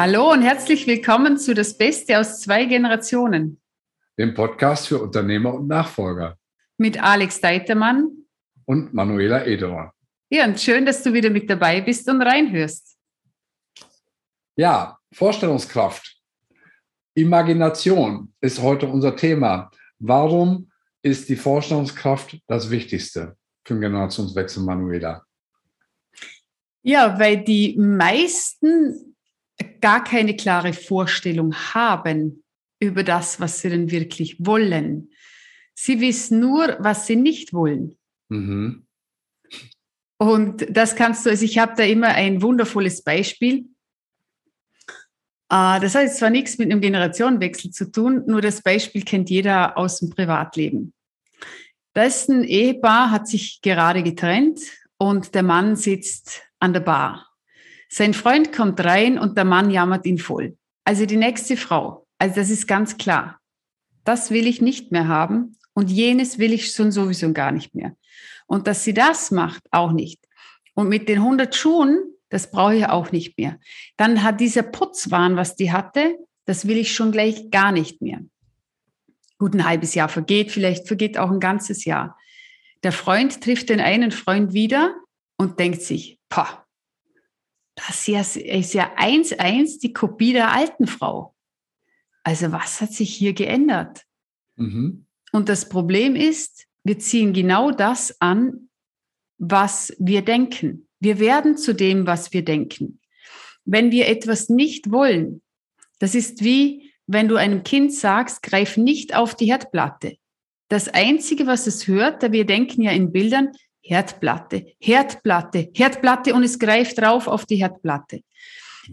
Hallo und herzlich willkommen zu Das Beste aus zwei Generationen. Dem Podcast für Unternehmer und Nachfolger. Mit Alex Deitermann und Manuela Ederer. Ja, und schön, dass du wieder mit dabei bist und reinhörst. Ja, Vorstellungskraft. Imagination ist heute unser Thema. Warum ist die Vorstellungskraft das Wichtigste für den Generationswechsel, Manuela? Ja, weil die meisten gar keine klare Vorstellung haben über das, was sie denn wirklich wollen. Sie wissen nur, was sie nicht wollen. Mhm. Und das kannst du, also ich habe da immer ein wundervolles Beispiel. Ah, das hat jetzt zwar nichts mit einem Generationenwechsel zu tun, nur das Beispiel kennt jeder aus dem Privatleben. Da ist ein Ehepaar, hat sich gerade getrennt und der Mann sitzt an der Bar. Sein Freund kommt rein und der Mann jammert ihn voll. Also die nächste Frau. Also das ist ganz klar. Das will ich nicht mehr haben und jenes will ich schon sowieso gar nicht mehr. Und dass sie das macht, auch nicht. Und mit den 100 Schuhen, das brauche ich auch nicht mehr. Dann hat dieser Putzwahn, was die hatte, das will ich schon gleich gar nicht mehr. Gut, ein halbes Jahr vergeht, vielleicht vergeht auch ein ganzes Jahr. Der Freund trifft den einen Freund wieder und denkt sich, pah, das ist ja eins eins die Kopie der alten Frau. Also was hat sich hier geändert? Mhm. Und das Problem ist, wir ziehen genau das an, was wir denken. Wir werden zu dem, was wir denken. Wenn wir etwas nicht wollen, das ist wie, wenn du einem Kind sagst, greif nicht auf die Herdplatte. Das Einzige, was es hört, da wir denken ja in Bildern, Herdplatte, Herdplatte, Herdplatte und es greift drauf auf die Herdplatte.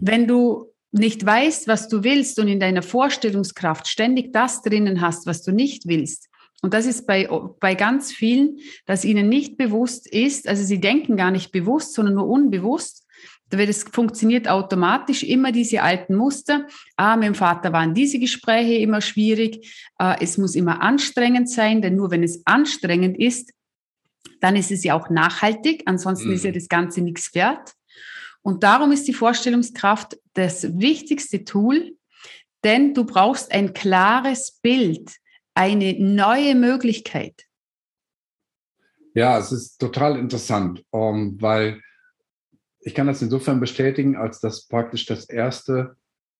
Wenn du nicht weißt, was du willst und in deiner Vorstellungskraft ständig das drinnen hast, was du nicht willst, und das ist bei, bei ganz vielen, dass ihnen nicht bewusst ist, also sie denken gar nicht bewusst, sondern nur unbewusst, es funktioniert automatisch immer diese alten Muster. Ah, mit dem Vater waren diese Gespräche immer schwierig. Ah, es muss immer anstrengend sein, denn nur wenn es anstrengend ist, dann ist es ja auch nachhaltig, ansonsten mhm. ist ja mhm. das Ganze nichts wert. Und darum ist die Vorstellungskraft das wichtigste Tool, denn du brauchst ein klares Bild, eine neue Möglichkeit. Ja, es ist total interessant, um, ähm, weil ich kann das insofern bestätigen, als das praktisch das erste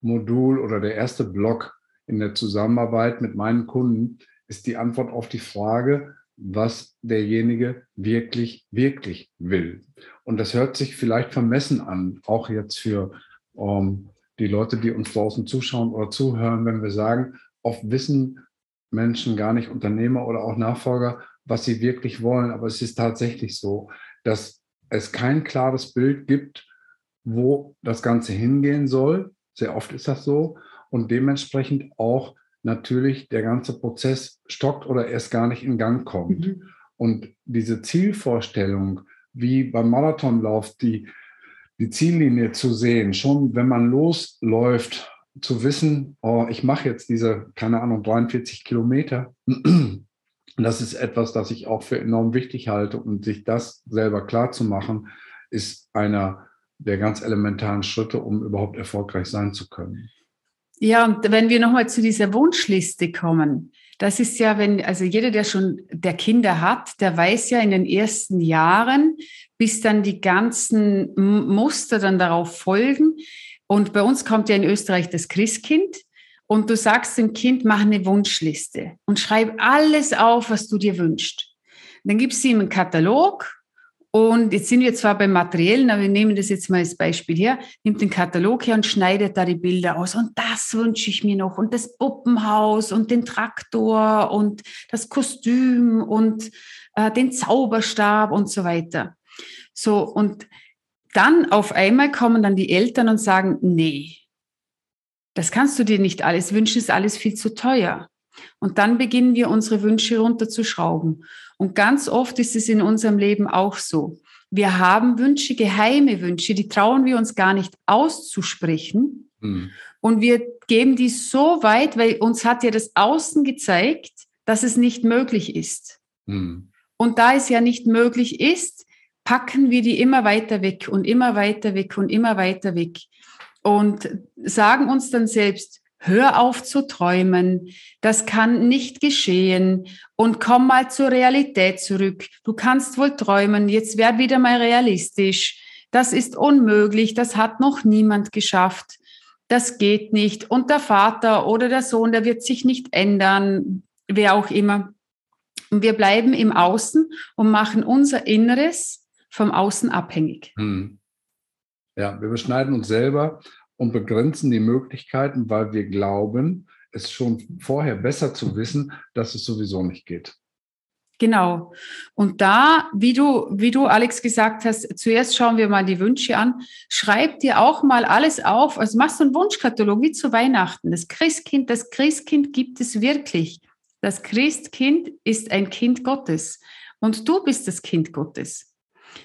Modul oder der erste Block in der Zusammenarbeit mit meinen Kunden ist die Antwort auf die Frage, was derjenige wirklich, wirklich will. Und das hört sich vielleicht vermessen an, auch jetzt für ähm, die Leute, die uns draußen zuschauen oder zuhören, wenn wir sagen, oft wissen Menschen gar nicht, Unternehmer oder auch Nachfolger, was sie wirklich wollen. Aber es ist tatsächlich so, dass es kein klares Bild gibt, wo das Ganze hingehen soll. Sehr oft ist das so. Und dementsprechend auch natürlich der ganze Prozess stockt oder erst gar nicht in Gang kommt. Mhm. Und diese Zielvorstellung, wie beim Marathonlauf, die, die Ziellinie zu sehen, schon wenn man losläuft, zu wissen, oh, ich mache jetzt diese, keine Ahnung, 43 Kilometer. Das ist etwas, das ich auch für enorm wichtig halte und sich das selber klar zu machen, ist einer der ganz elementaren Schritte, um überhaupt erfolgreich sein zu können. Ja, und wenn wir nochmal zu dieser Wunschliste kommen, das ist ja, wenn, also jeder, der schon der Kinder hat, der weiß ja in den ersten Jahren, bis dann die ganzen Muster dann darauf folgen. Und bei uns kommt ja in Österreich das Christkind. Und du sagst dem Kind, mach eine Wunschliste und schreib alles auf, was du dir wünschst. Dann gibst du ihm einen Katalog und jetzt sind wir zwar beim Materiellen, aber wir nehmen das jetzt mal als Beispiel her, nimmt den Katalog her und schneidet da die Bilder aus. Und das wünsche ich mir noch. Und das Puppenhaus und den Traktor und das Kostüm und äh, den Zauberstab und so weiter. So, und dann auf einmal kommen dann die Eltern und sagen, nee, das kannst du dir nicht alles wünschen, ist alles viel zu teuer. Und dann beginnen wir unsere Wünsche runterzuschrauben. Und ganz oft ist es in unserem Leben auch so. Wir haben Wünsche, geheime Wünsche, die trauen wir uns gar nicht auszusprechen. Mhm. Und wir geben die so weit, weil uns hat ja das Außen gezeigt, dass es nicht möglich ist. Mhm. Und da es ja nicht möglich ist, packen wir die immer weiter weg und immer weiter weg und immer weiter weg. und sagen uns dann selbst, hör auf zu träumen, das kann nicht geschehen und komm mal zur Realität zurück. Du kannst wohl träumen, jetzt werd wieder mal realistisch. Das ist unmöglich, das hat noch niemand geschafft. Das geht nicht. Und der Vater oder der Sohn, der wird sich nicht ändern, wer auch immer. Und wir bleiben im Außen und machen unser Inneres vom Außen abhängig. Hm. Ja, wir beschneiden uns selber und begrenzen die Möglichkeiten, weil wir glauben, es schon vorher besser zu wissen, dass es sowieso nicht geht. Genau. Und da, wie du, wie du, Alex, gesagt hast, zuerst schauen wir mal die Wünsche an. Schreib dir auch mal alles auf. Also machst du einen Wunschkatalog wie zu Weihnachten. Das Christkind, das Christkind gibt es wirklich. Das Christkind ist ein Kind Gottes. Und du bist das Kind Gottes.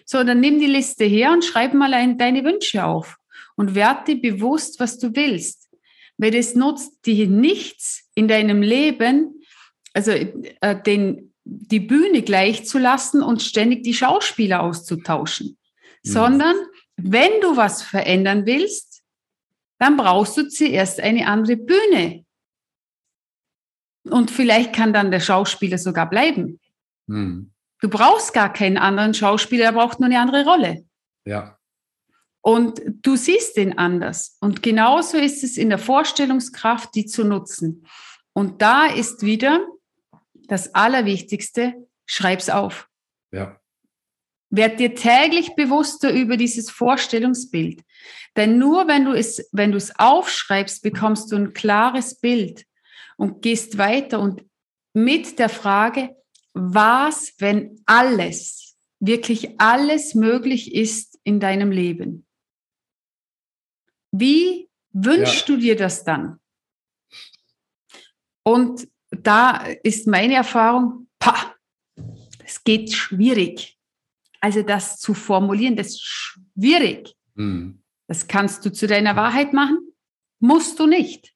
So, dann nimm die Liste her und schreib mal ein, deine Wünsche auf und werde bewusst, was du willst. Weil es nutzt dir nichts in deinem Leben, also äh, den, die Bühne gleich zu lassen und ständig die Schauspieler auszutauschen, mhm. sondern wenn du was verändern willst, dann brauchst du zuerst eine andere Bühne. Und vielleicht kann dann der Schauspieler sogar bleiben. Mhm. Du brauchst gar keinen anderen Schauspieler, er braucht nur eine andere Rolle. Ja. Und du siehst den anders. Und genauso ist es in der Vorstellungskraft, die zu nutzen. Und da ist wieder das Allerwichtigste, schreib's auf. Ja. Werd dir täglich bewusster über dieses Vorstellungsbild. Denn nur wenn du es, wenn du es aufschreibst, bekommst du ein klares Bild und gehst weiter und mit der Frage, was, wenn alles, wirklich alles möglich ist in deinem Leben? Wie wünschst ja. du dir das dann? Und da ist meine Erfahrung, pa, es geht schwierig. Also das zu formulieren, das ist schwierig. Mhm. Das kannst du zu deiner Wahrheit machen, musst du nicht.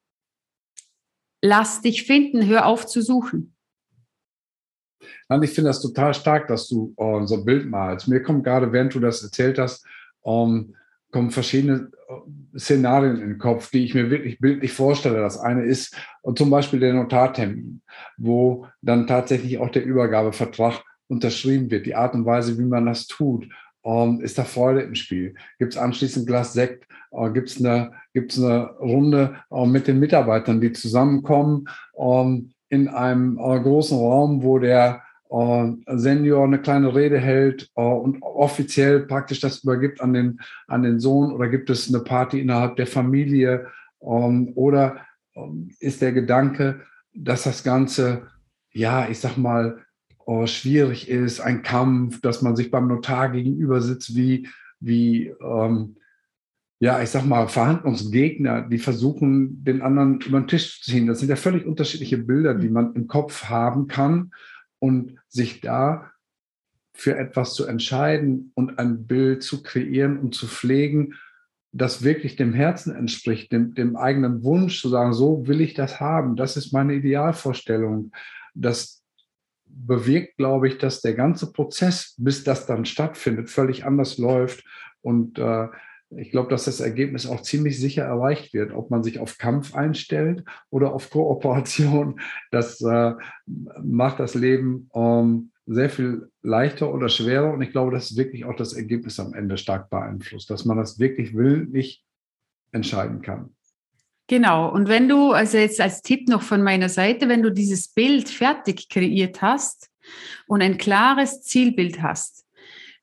Lass dich finden, hör auf zu suchen. Nein, ich finde das total stark, dass du uh, so ein Bild malst. Mir kommt gerade, während du das erzählt hast, um, kommen verschiedene äh, Szenarien in den Kopf, die ich mir wirklich bildlich vorstelle. Das eine ist zum Beispiel der Notartermin, wo dann tatsächlich auch der Übergabevertrag unterschrieben wird. Die Art und Weise, wie man das tut. Ähm, ist da Freude im Spiel? Gibt es anschließend ein Glas Sekt? Äh, Gibt es eine, gibt's eine Runde äh, mit den Mitarbeitern, die zusammenkommen ähm, in einem äh, großen Raum, wo der äh, Senior eine kleine Rede hält äh, und offiziell praktisch das übergibt an den, an den Sohn oder gibt es eine Party innerhalb der Familie ähm, oder ähm, ist der Gedanke, dass das Ganze, ja, ich sag mal, äh, schwierig ist, ein Kampf, dass man sich beim Notar gegenüber sitzt, wie, wie ähm, ja, ich sag mal, Verhandlungsgegner, die versuchen, den anderen über den Tisch zu ziehen. Das sind ja völlig unterschiedliche Bilder, die man im Kopf haben kann und sich da für etwas zu entscheiden und ein Bild zu kreieren und zu pflegen, das wirklich dem Herzen entspricht, dem, dem eigenen Wunsch zu sagen, so will ich das haben, das ist meine Idealvorstellung. Das bewirkt, glaube ich, dass der ganze Prozess, bis das dann stattfindet, völlig anders läuft. Und äh, ich glaube, dass das Ergebnis auch ziemlich sicher erreicht wird, ob man sich auf Kampf einstellt oder auf Kooperation. Das äh, macht das Leben ähm, sehr viel leichter oder schwerer. Und ich glaube, das ist wirklich auch das Ergebnis am Ende stark beeinflusst, dass man das wirklich willentlich entscheiden kann. Genau. Und wenn du, also jetzt als Tipp noch von meiner Seite, wenn du dieses Bild fertig kreiert hast und ein klares Zielbild hast,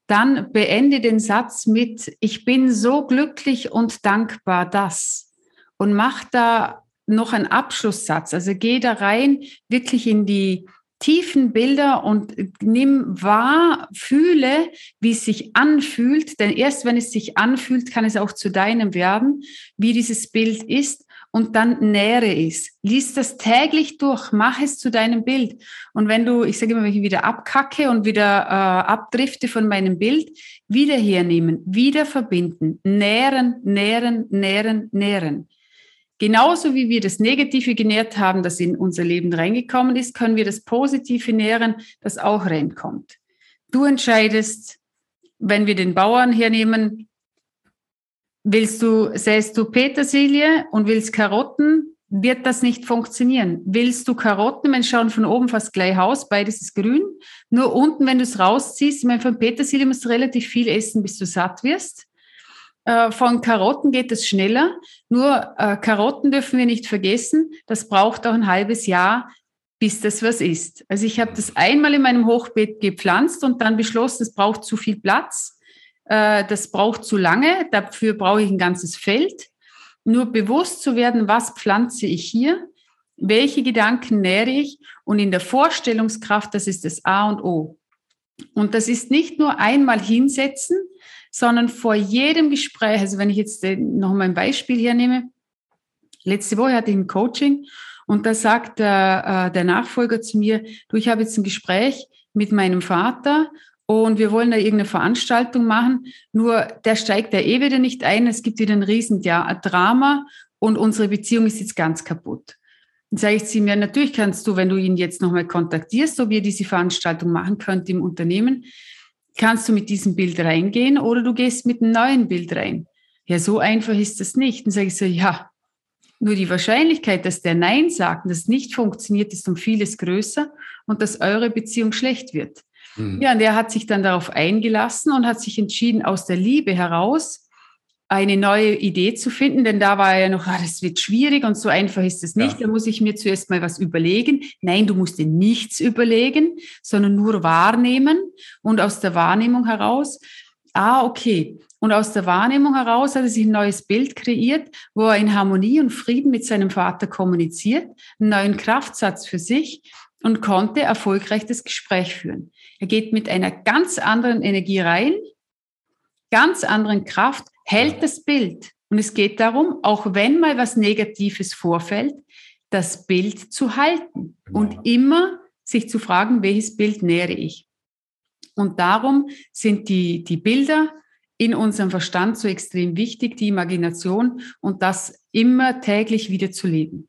dann beende den Satz mit, ich bin so glücklich und dankbar, dass. Und mach da noch einen Abschlusssatz. Also geh da rein, wirklich in die tiefen Bilder und nimm wahr, fühle, wie es sich anfühlt. Denn erst wenn es sich anfühlt, kann es auch zu deinem werden, wie dieses Bild ist und dann nähere es. Lies das täglich durch, mach es zu deinem Bild. Und wenn du, ich sage immer, wenn ich wieder abkacke und wieder äh, abdrifte von meinem Bild, wieder hernehmen, wieder verbinden, nähren, nähren, nähren, nähren. Genauso wie wir das Negative genährt haben, das in unser Leben reingekommen ist, können wir das Positive nähren, das auch reinkommt. Du entscheidest, wenn wir den Bauern hernehmen, Willst du, säst du Petersilie und willst Karotten, wird das nicht funktionieren. Willst du Karotten, man schauen von oben fast gleich aus, beides ist grün. Nur unten, wenn du es rausziehst, ich meine, von Petersilie musst du relativ viel essen, bis du satt wirst. Äh, von Karotten geht es schneller. Nur äh, Karotten dürfen wir nicht vergessen. Das braucht auch ein halbes Jahr, bis das was ist. Also ich habe das einmal in meinem Hochbeet gepflanzt und dann beschlossen, es braucht zu viel Platz. Äh, das braucht zu lange. Dafür brauche ich ein ganzes Feld. Nur bewusst zu werden, was pflanze ich hier, welche Gedanken nähre ich und in der Vorstellungskraft, das ist das A und O. Und das ist nicht nur einmal hinsetzen, sondern vor jedem Gespräch, also wenn ich jetzt noch mal ein Beispiel hernehme, letzte Woche hatte ich ein Coaching und da sagt der, äh, der Nachfolger zu mir, du, ich habe jetzt ein Gespräch mit meinem Vater und wir wollen da irgendeine Veranstaltung machen, nur der steigt da eh wieder nicht ein, es gibt wieder ein riesen Drama und unsere Beziehung ist jetzt ganz kaputt. Dann sage ich zu ihm, ja, natürlich kannst du, wenn du ihn jetzt nochmal kontaktierst, ob ihr diese Veranstaltung machen könnt im Unternehmen, kannst du mit diesem Bild reingehen oder du gehst mit einem neuen Bild rein. Ja, so einfach ist das nicht. Dann sage ich so, ja, nur die Wahrscheinlichkeit, dass der Nein sagt und das nicht funktioniert, ist um vieles größer und dass eure Beziehung schlecht wird. Mhm. Ja, und er hat sich dann darauf eingelassen und hat sich entschieden, aus der Liebe heraus eine neue Idee zu finden, denn da war er ja noch, ah, das wird schwierig und so einfach ist es nicht. Ja. Da muss ich mir zuerst mal was überlegen. Nein, du musst dir nichts überlegen, sondern nur wahrnehmen und aus der Wahrnehmung heraus, ah, okay. Und aus der Wahrnehmung heraus hat er sich ein neues Bild kreiert, wo er in Harmonie und Frieden mit seinem Vater kommuniziert, einen neuen Kraftsatz für sich und konnte erfolgreich das Gespräch führen. Er geht mit einer ganz anderen Energie rein, ganz anderen Kraft hält das Bild. Und es geht darum, auch wenn mal was Negatives vorfällt, das Bild zu halten genau. und immer sich zu fragen, welches Bild nähere ich. Und darum sind die, die Bilder in unserem Verstand so extrem wichtig, die Imagination und das immer täglich wieder zu leben.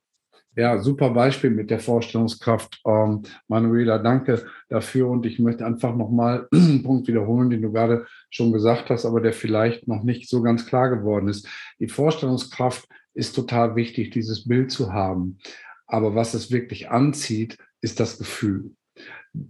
Ja, super Beispiel mit der Vorstellungskraft. Ähm, Manuela, danke dafür. Und ich möchte einfach nochmal einen Punkt wiederholen, den du gerade schon gesagt hast, aber der vielleicht noch nicht so ganz klar geworden ist. Die Vorstellungskraft ist total wichtig, dieses Bild zu haben. Aber was es wirklich anzieht, ist das Gefühl.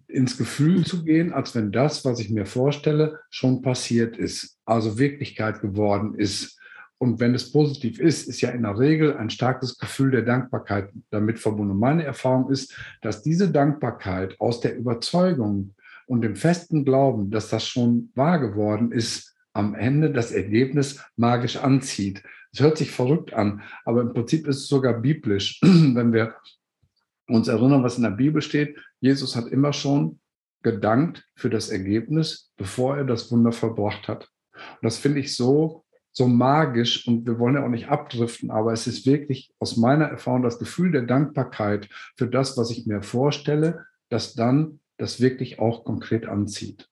Ins Gefühl zu gehen, als wenn das, was ich mir vorstelle, schon passiert ist, also Wirklichkeit geworden ist und wenn es positiv ist, ist ja in der Regel ein starkes Gefühl der Dankbarkeit damit verbunden. meine Erfahrung ist, dass diese Dankbarkeit aus der Überzeugung und dem festen Glauben, dass das schon wahr geworden ist, am Ende das Ergebnis magisch anzieht. Es hört sich verrückt an, aber im Prinzip ist es sogar biblisch, wenn wir uns erinnern, was in der Bibel steht. Jesus hat immer schon gedankt für das Ergebnis, bevor er das Wunder verbracht hat. Und das finde ich so so magisch und wir wollen ja auch nicht abdriften, aber es ist wirklich aus meiner Erfahrung das Gefühl der Dankbarkeit für das, was ich mir vorstelle, dass dann das wirklich auch konkret anzieht.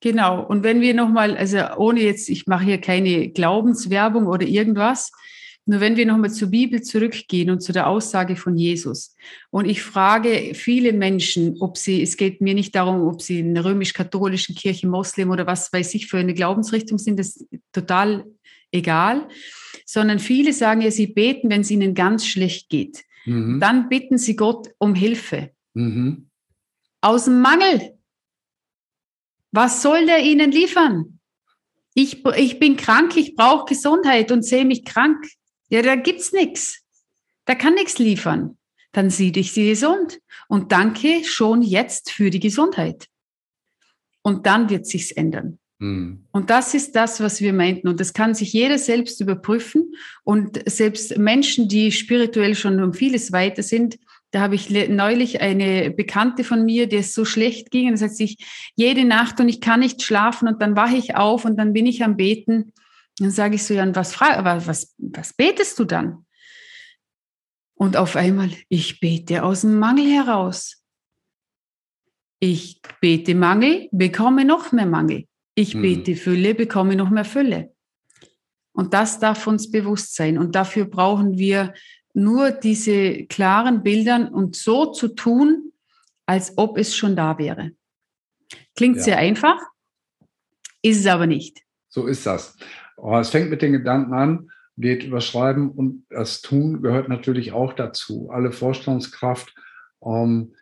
Genau. Und wenn wir nochmal, also ohne jetzt, ich mache hier keine Glaubenswerbung oder irgendwas, nur wenn wir nochmal zur Bibel zurückgehen und zu der Aussage von Jesus. Und ich frage viele Menschen, ob sie, es geht mir nicht darum, ob sie in der römisch-katholischen Kirche, Moslem oder was weiß ich für eine Glaubensrichtung sind, das ist total egal, sondern viele sagen ja, sie beten, wenn es ihnen ganz schlecht geht. Mhm. Dann bitten sie Gott um Hilfe. Mhm. Aus dem Mangel. Was soll der ihnen liefern? Ich, ich bin krank, ich brauche Gesundheit und sehe mich krank. Ja, da gibt's nichts. Da kann nichts liefern. Dann sieh dich sie gesund und danke schon jetzt für die Gesundheit. Und dann wird sich's ändern. Mhm. Und das ist das, was wir meinten. Und das kann sich jeder selbst überprüfen. Und selbst Menschen, die spirituell schon um vieles weiter sind, da habe ich neulich eine Bekannte von mir, der es so schlecht ging. Und sagt sich jede Nacht und ich kann nicht schlafen und dann wache ich auf und dann bin ich am Beten. Dann sage ich so, Jan, was, was, was betest du dann? Und auf einmal, ich bete aus dem Mangel heraus. Ich bete Mangel, bekomme noch mehr Mangel. Ich mhm. bete Fülle, bekomme noch mehr Fülle. Und das darf uns bewusst sein. Und dafür brauchen wir nur diese klaren Bildern und so zu tun, als ob es schon da wäre. Klingt ja. sehr einfach, ist es aber nicht. So ist das. Aber es fängt mit den Gedanken an, geht überschreiben und das Tun gehört natürlich auch dazu. Alle Vorstellungskraft ähm,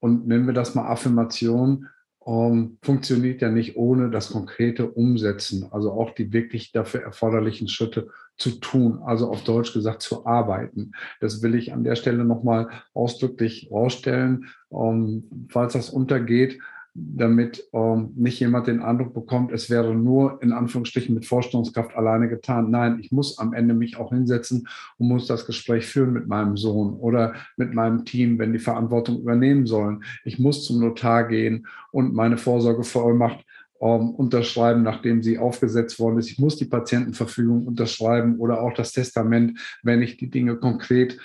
und nennen wir das mal Affirmation, ähm, funktioniert ja nicht ohne das konkrete Umsetzen, also auch die wirklich dafür erforderlichen Schritte zu tun, also auf Deutsch gesagt zu arbeiten. Das will ich an der Stelle nochmal ausdrücklich rausstellen. Ähm, falls das untergeht, damit ähm, nicht jemand den Eindruck bekommt, es wäre nur in Anführungsstrichen mit Vorstellungskraft alleine getan. Nein, ich muss am Ende mich auch hinsetzen und muss das Gespräch führen mit meinem Sohn oder mit meinem Team, wenn die Verantwortung übernehmen sollen. Ich muss zum Notar gehen und meine Vorsorgevollmacht ähm, unterschreiben, nachdem sie aufgesetzt worden ist. Ich muss die Patientenverfügung unterschreiben oder auch das Testament, wenn ich die Dinge konkret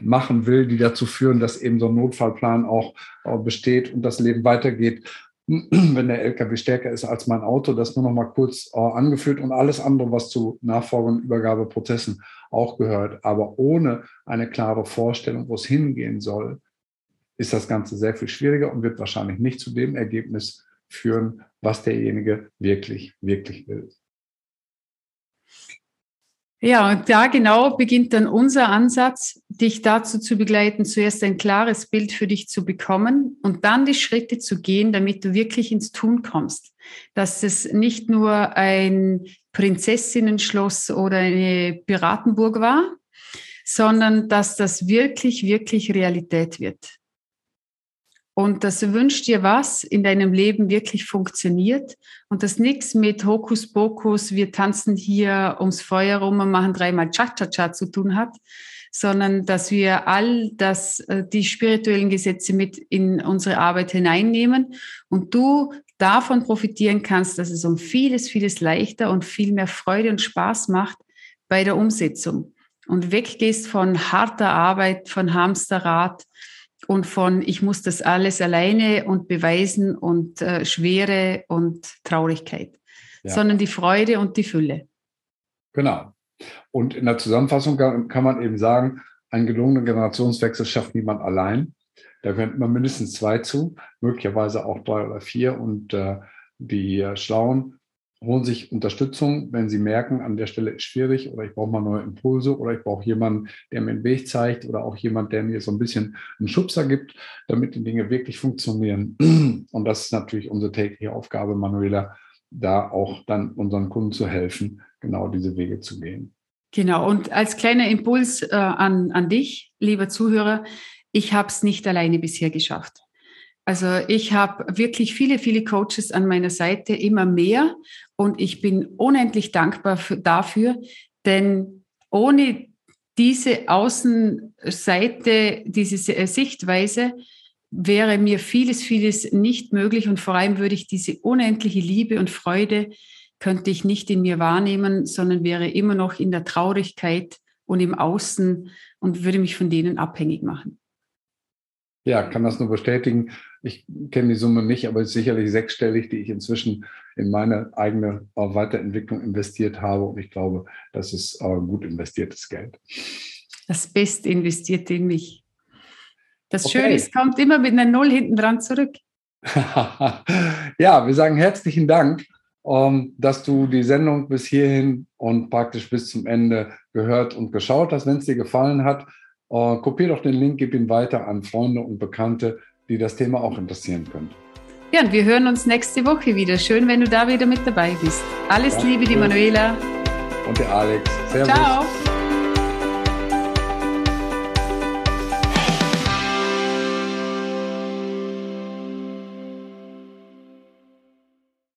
machen will, die dazu führen, dass eben so ein Notfallplan auch äh, besteht und das Leben weitergeht. Wenn der LKW stärker ist als mein Auto, das nur noch mal kurz äh, angeführt und alles andere, was zu Nachfolge- und Übergabeprozessen auch gehört. Aber ohne eine klare Vorstellung, wo es hingehen soll, ist das Ganze sehr viel schwieriger und wird wahrscheinlich nicht zu dem Ergebnis führen, was derjenige wirklich, wirklich will. Ja, und da genau beginnt dann unser Ansatz, dich dazu zu begleiten, zuerst ein klares Bild für dich zu bekommen und dann die Schritte zu gehen, damit du wirklich ins Tun kommst. Dass es nicht nur ein Prinzessinnenschloss oder eine Piratenburg war, sondern dass das wirklich, wirklich Realität wird und das wünscht dir was in deinem Leben wirklich funktioniert. Und das nichts mit Hokuspokus, wir tanzen hier ums Feuer rum und machen dreimal Cha-Cha-Cha zu tun hat, sondern dass wir all das, äh, die spirituellen Gesetze mit in unsere Arbeit hineinnehmen und du davon profitieren kannst, dass es um vieles, vieles leichter und viel mehr Freude und Spaß macht bei der Umsetzung. Und weggehst von harter Arbeit, von Hamsterrad, und von ich muss das alles alleine und beweisen und äh, Schwere und Traurigkeit, ja. sondern die Freude und die Fülle. Genau. Und in der Zusammenfassung kann, kann man eben sagen, einen gelungenen Generationswechsel schafft niemand allein. Da gehören immer mindestens zwei zu, möglicherweise auch drei oder vier. Und äh, die Schlauen holen sich Unterstützung, wenn sie merken, an der Stelle ist schwierig oder ich brauche mal neue Impulse oder ich brauche jemanden, der mir den Weg zeigt oder auch jemand, der mir so ein bisschen einen Schubser gibt, damit die Dinge wirklich funktionieren. Und das ist natürlich unsere tägliche Aufgabe, Manuela, da auch dann unseren Kunden zu helfen, genau diese Wege zu gehen. Genau, und als kleiner Impuls äh, an, an dich, lieber Zuhörer, ich habe es nicht alleine bisher geschafft. Also ich habe wirklich viele, viele Coaches an meiner Seite, immer mehr. Und ich bin unendlich dankbar für, dafür, denn ohne diese Außenseite, diese Sichtweise, wäre mir vieles, vieles nicht möglich. Und vor allem würde ich diese unendliche Liebe und Freude, könnte ich nicht in mir wahrnehmen, sondern wäre immer noch in der Traurigkeit und im Außen und würde mich von denen abhängig machen. Ja, kann das nur bestätigen. Ich kenne die Summe nicht, aber es ist sicherlich sechsstellig, die ich inzwischen in meine eigene äh, Weiterentwicklung investiert habe. Und ich glaube, das ist äh, gut investiertes Geld. Das Best investierte in mich. Das okay. Schöne ist, kommt immer mit einer Null hinten dran zurück. ja, wir sagen herzlichen Dank, ähm, dass du die Sendung bis hierhin und praktisch bis zum Ende gehört und geschaut hast. Wenn es dir gefallen hat, äh, kopier doch den Link, gib ihn weiter an Freunde und Bekannte, die das Thema auch interessieren könnte. Ja, und wir hören uns nächste Woche wieder. Schön, wenn du da wieder mit dabei bist. Alles Danke. Liebe, die Manuela. Und der Alex. Servus. Ciao.